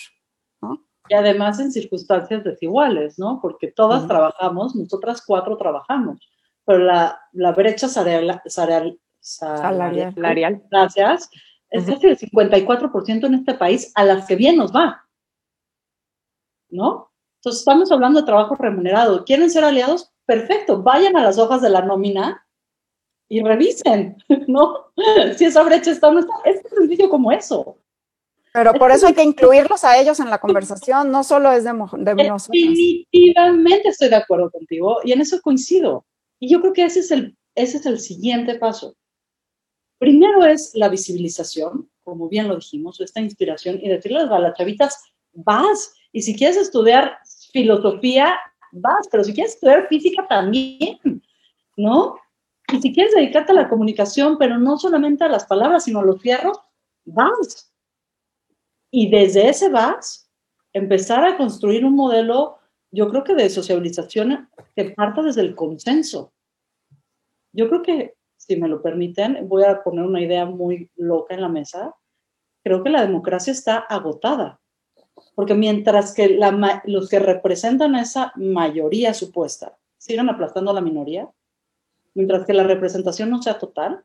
Y además en circunstancias desiguales, ¿no? Porque todas trabajamos, nosotras cuatro trabajamos, pero la, la brecha salarial, salarial, salarial, gracias, es casi el 54% en este país a las que bien nos va, ¿no? Entonces, estamos hablando de trabajo remunerado. ¿Quieren ser aliados? Perfecto, vayan a las hojas de la nómina y revisen, ¿no? Si esa brecha está o no está. Es tan sencillo como eso. Pero por eso hay que incluirlos a ellos en la conversación, no solo es de, de nosotros. Definitivamente estoy de acuerdo contigo y en eso coincido. Y yo creo que ese es el, ese es el siguiente paso. Primero es la visibilización, como bien lo dijimos, esta inspiración y decirles a las chavitas, vas, y si quieres estudiar filosofía, vas, pero si quieres estudiar física también, ¿no? Y si quieres dedicarte a la comunicación, pero no solamente a las palabras, sino a los fierros, vas. Y desde ese vas, empezar a construir un modelo, yo creo que de sociabilización que parta desde el consenso. Yo creo que, si me lo permiten, voy a poner una idea muy loca en la mesa. Creo que la democracia está agotada. Porque mientras que los que representan a esa mayoría supuesta sigan aplastando a la minoría, mientras que la representación no sea total,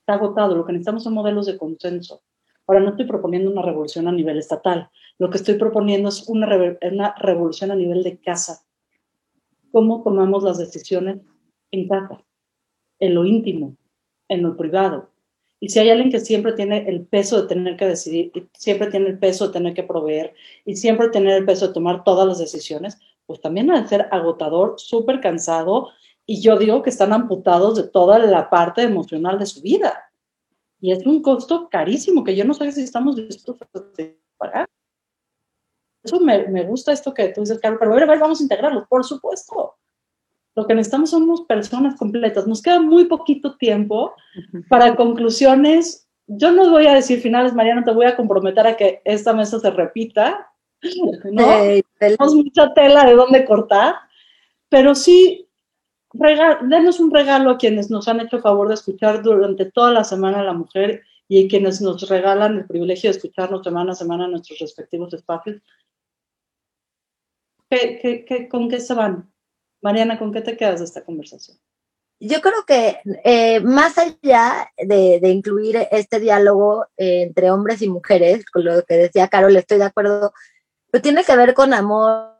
está agotado. Lo que necesitamos son modelos de consenso. Ahora, no estoy proponiendo una revolución a nivel estatal. Lo que estoy proponiendo es una, una revolución a nivel de casa. ¿Cómo tomamos las decisiones en casa, en lo íntimo, en lo privado? Y si hay alguien que siempre tiene el peso de tener que decidir, y siempre tiene el peso de tener que proveer, y siempre tener el peso de tomar todas las decisiones, pues también de ser agotador, súper cansado, y yo digo que están amputados de toda la parte emocional de su vida. Y es un costo carísimo que yo no sé si estamos dispuestos a pagar. Eso me, me gusta esto que tú dices, Carlos, pero a ver, vamos a integrarlo, por supuesto. Lo que necesitamos somos personas completas. Nos queda muy poquito tiempo para conclusiones. Yo no voy a decir finales, Mariana, te voy a comprometer a que esta mesa se repita. ¿no? Tenemos mucha tela de dónde cortar, pero sí, denos un regalo a quienes nos han hecho favor de escuchar durante toda la semana a la mujer y quienes nos regalan el privilegio de escucharnos semana a semana en nuestros respectivos espacios. con qué se van? Mariana, ¿con qué te quedas de esta conversación? Yo creo que eh, más allá de, incluir este diálogo eh, entre hombres y mujeres, con lo que decía Carol, estoy de acuerdo, pero tiene que ver con amor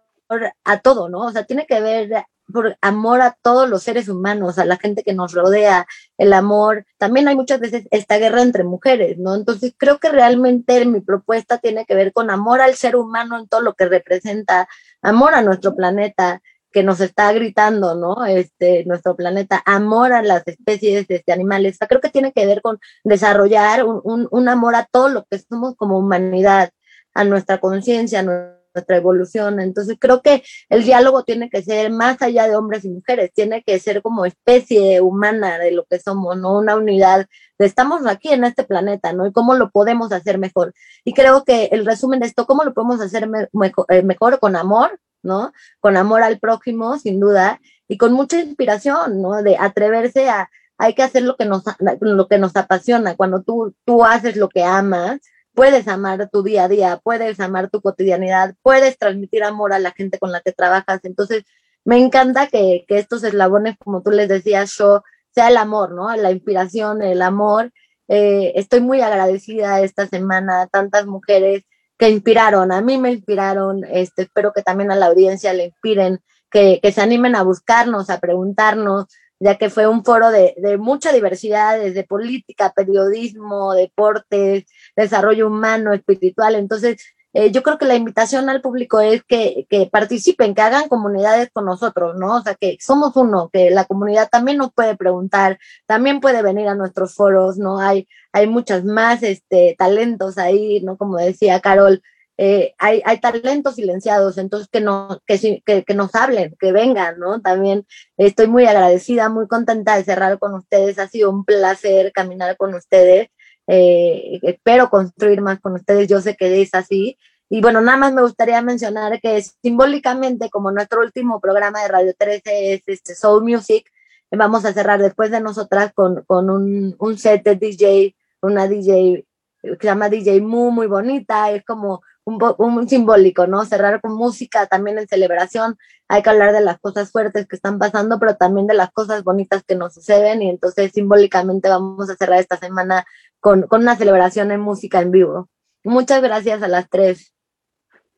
a todo, ¿no? O sea, tiene que ver por amor a todos los seres humanos, a la gente que nos rodea, el amor. También hay muchas veces esta guerra entre mujeres, ¿no? Entonces creo que realmente mi propuesta tiene que ver con amor al ser humano en todo lo que representa, amor a nuestro planeta, que nos está gritando, ¿no? Este, nuestro planeta, amor a las especies de este, animales. creo que tiene que ver con desarrollar un, un, amor a todo lo que somos como humanidad, a nuestra conciencia, a nuestra evolución. Entonces creo que el diálogo tiene que ser más allá de hombres y mujeres, tiene que ser como especie humana de lo que somos, ¿no? Una unidad estamos aquí en este planeta, ¿no? Y cómo lo podemos hacer mejor. Y creo que el resumen de esto, ¿cómo lo podemos hacer mejor, eh, mejor con amor? ¿No? Con amor al prójimo, sin duda, y con mucha inspiración, ¿no? De atreverse a, hay que hacer lo que nos, lo que nos apasiona. Cuando tú, tú haces lo que amas, puedes amar tu día a día, puedes amar tu cotidianidad, puedes transmitir amor a la gente con la que trabajas. Entonces, me encanta que, que estos eslabones, como tú les decías, yo, sea el amor, ¿no? La inspiración, el amor. Eh, estoy muy agradecida esta semana a tantas mujeres que inspiraron, a mí me inspiraron, este, espero que también a la audiencia le inspiren, que, que se animen a buscarnos, a preguntarnos, ya que fue un foro de, de mucha diversidad, desde política, periodismo, deportes, desarrollo humano, espiritual. Entonces, eh, yo creo que la invitación al público es que, que, participen, que hagan comunidades con nosotros, ¿no? O sea, que somos uno, que la comunidad también nos puede preguntar, también puede venir a nuestros foros, ¿no? Hay, hay muchas más este, talentos ahí, ¿no? Como decía Carol, eh, hay, hay talentos silenciados, entonces que, no, que, que, que, nos hablen, que vengan, ¿no? También estoy muy agradecida, muy contenta de cerrar con ustedes, ha sido un placer caminar con ustedes eh, espero construir más con ustedes, yo sé que es así. Y bueno, nada más me gustaría mencionar que simbólicamente, como nuestro último programa de Radio 13 es este Soul Music, vamos a cerrar después de nosotras con, con un, un set de DJ, una DJ que se llama DJ Mu, muy bonita, es como un, un, simbólico, ¿no? Cerrar con música también en celebración, hay que hablar de las cosas fuertes que están pasando, pero también de las cosas bonitas que nos suceden y entonces simbólicamente vamos a cerrar esta semana con, con una celebración en música en vivo. Muchas gracias a las tres.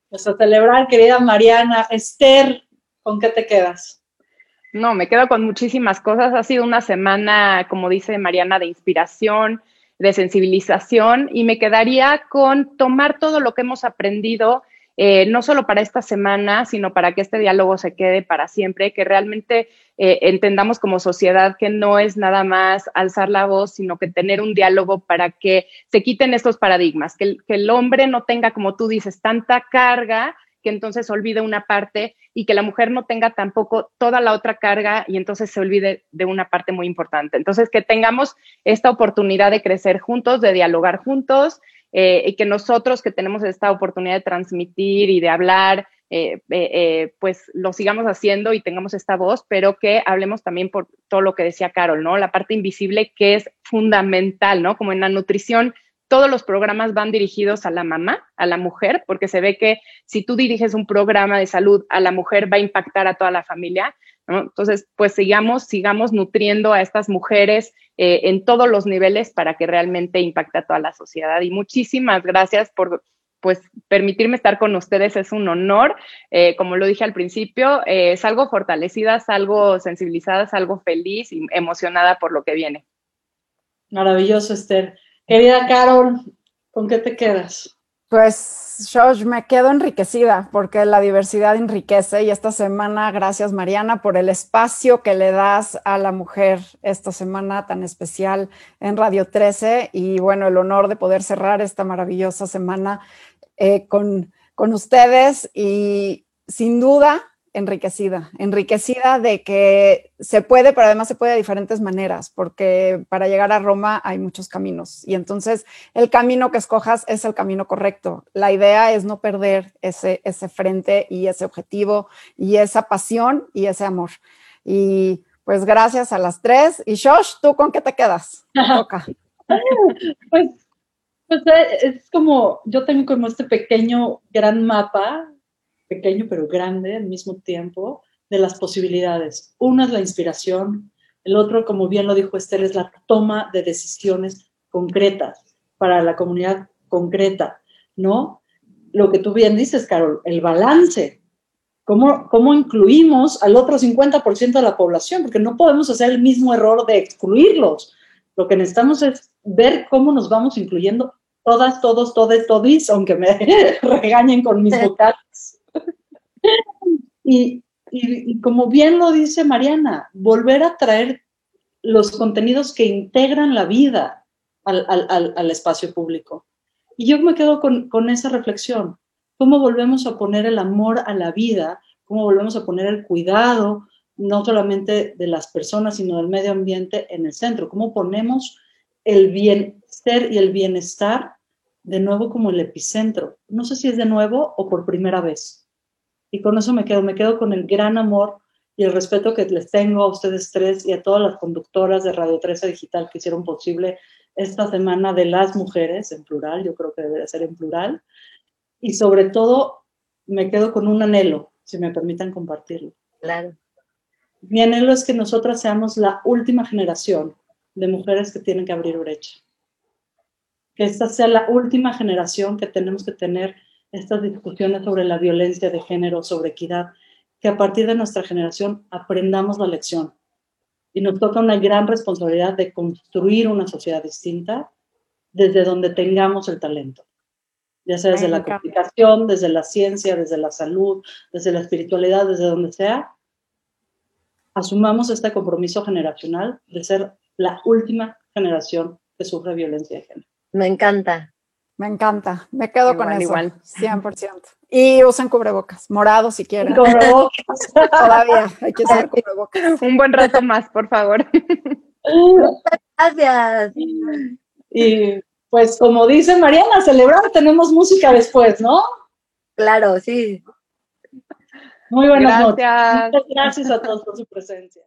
Pues a celebrar, querida Mariana. Esther, ¿con qué te quedas? No, me quedo con muchísimas cosas. Ha sido una semana, como dice Mariana, de inspiración, de sensibilización y me quedaría con tomar todo lo que hemos aprendido eh, no solo para esta semana, sino para que este diálogo se quede para siempre, que realmente eh, entendamos como sociedad que no es nada más alzar la voz, sino que tener un diálogo para que se quiten estos paradigmas, que que el hombre no tenga, como tú dices, tanta carga que entonces olvide una parte y que la mujer no tenga tampoco toda la otra carga y entonces se olvide de una parte muy importante. Entonces, que tengamos esta oportunidad de crecer juntos, de dialogar juntos eh, y que nosotros que tenemos esta oportunidad de transmitir y de hablar, eh, eh, pues lo sigamos haciendo y tengamos esta voz, pero que hablemos también por todo lo que decía Carol, ¿no? La parte invisible que es fundamental, ¿no? Como en la nutrición, todos los programas van dirigidos a la mamá, a la mujer, porque se ve que si tú diriges un programa de salud a la mujer va a impactar a toda la familia. Entonces, pues sigamos, sigamos nutriendo a estas mujeres eh, en todos los niveles para que realmente impacte a toda la sociedad. Y muchísimas gracias por pues permitirme estar con ustedes es un honor. Eh, como lo dije al principio, eh, salgo fortalecida, salgo sensibilizada, salgo feliz y emocionada por lo que viene. Maravilloso, Esther. Querida Carol, ¿con qué te quedas? Pues, Josh, me quedo enriquecida porque la diversidad enriquece y esta semana, gracias Mariana por el espacio que le das a la mujer esta semana tan especial en Radio 13 y bueno, el honor de poder cerrar esta maravillosa semana eh, con, con ustedes y sin duda enriquecida, enriquecida de que se puede, pero además se puede de diferentes maneras, porque para llegar a Roma hay muchos caminos y entonces el camino que escojas es el camino correcto. La idea es no perder ese, ese frente y ese objetivo y esa pasión y ese amor. Y pues gracias a las tres. Y Josh, ¿tú con qué te quedas? pues, pues eh, es como, yo tengo como este pequeño gran mapa pequeño pero grande al mismo tiempo, de las posibilidades. Una es la inspiración, el otro, como bien lo dijo Esther, es la toma de decisiones concretas para la comunidad concreta, ¿no? Lo que tú bien dices, Carol, el balance. ¿Cómo, cómo incluimos al otro 50% de la población? Porque no podemos hacer el mismo error de excluirlos. Lo que necesitamos es ver cómo nos vamos incluyendo todas, todos, todes, todis, aunque me regañen con mis vocales. Y, como bien lo dice Mariana, volver a traer los contenidos que integran la vida al, espacio público. Y yo me quedo con, con, esa reflexión. ¿Cómo volvemos a poner el amor a la vida? ¿Cómo volvemos a poner el cuidado, no solamente de las personas, sino del medio ambiente en el centro? ¿Cómo ponemos el bienestar y el bienestar de nuevo como el epicentro? No sé si es de nuevo o por primera vez y con eso me quedo, me quedo con el gran amor y el respeto que les tengo a ustedes tres y a todas las conductoras de Radio 13 Digital que hicieron posible esta semana de las mujeres, en plural, yo creo que debería ser en plural. Y sobre todo, me quedo con un anhelo, si me permiten compartirlo. Claro. Mi anhelo es que nosotras seamos la última generación de mujeres que tienen que abrir brecha. Que esta sea la última generación que tenemos que tener estas discusiones sobre la violencia de género, sobre equidad, que a partir de nuestra generación aprendamos la lección, y nos toca una gran responsabilidad de construir una sociedad distinta desde donde tengamos el talento, ya sea desde la comunicación, desde la ciencia, desde la salud, desde la espiritualidad, desde donde sea, asumamos este compromiso generacional de ser la última generación que sufre violencia de género. Me encanta. Me encanta. Me quedo con eso. Igual. 100%. Y usen cubrebocas, morado si quieren. Cubrebocas. Todavía hay que usar cubrebocas. Un buen rato más, por favor. Gracias. Y pues como dice Mariana, celebrar tenemos música después, ¿no? Claro, sí. Muy buenas noches. Muchas gracias a todos por su presencia.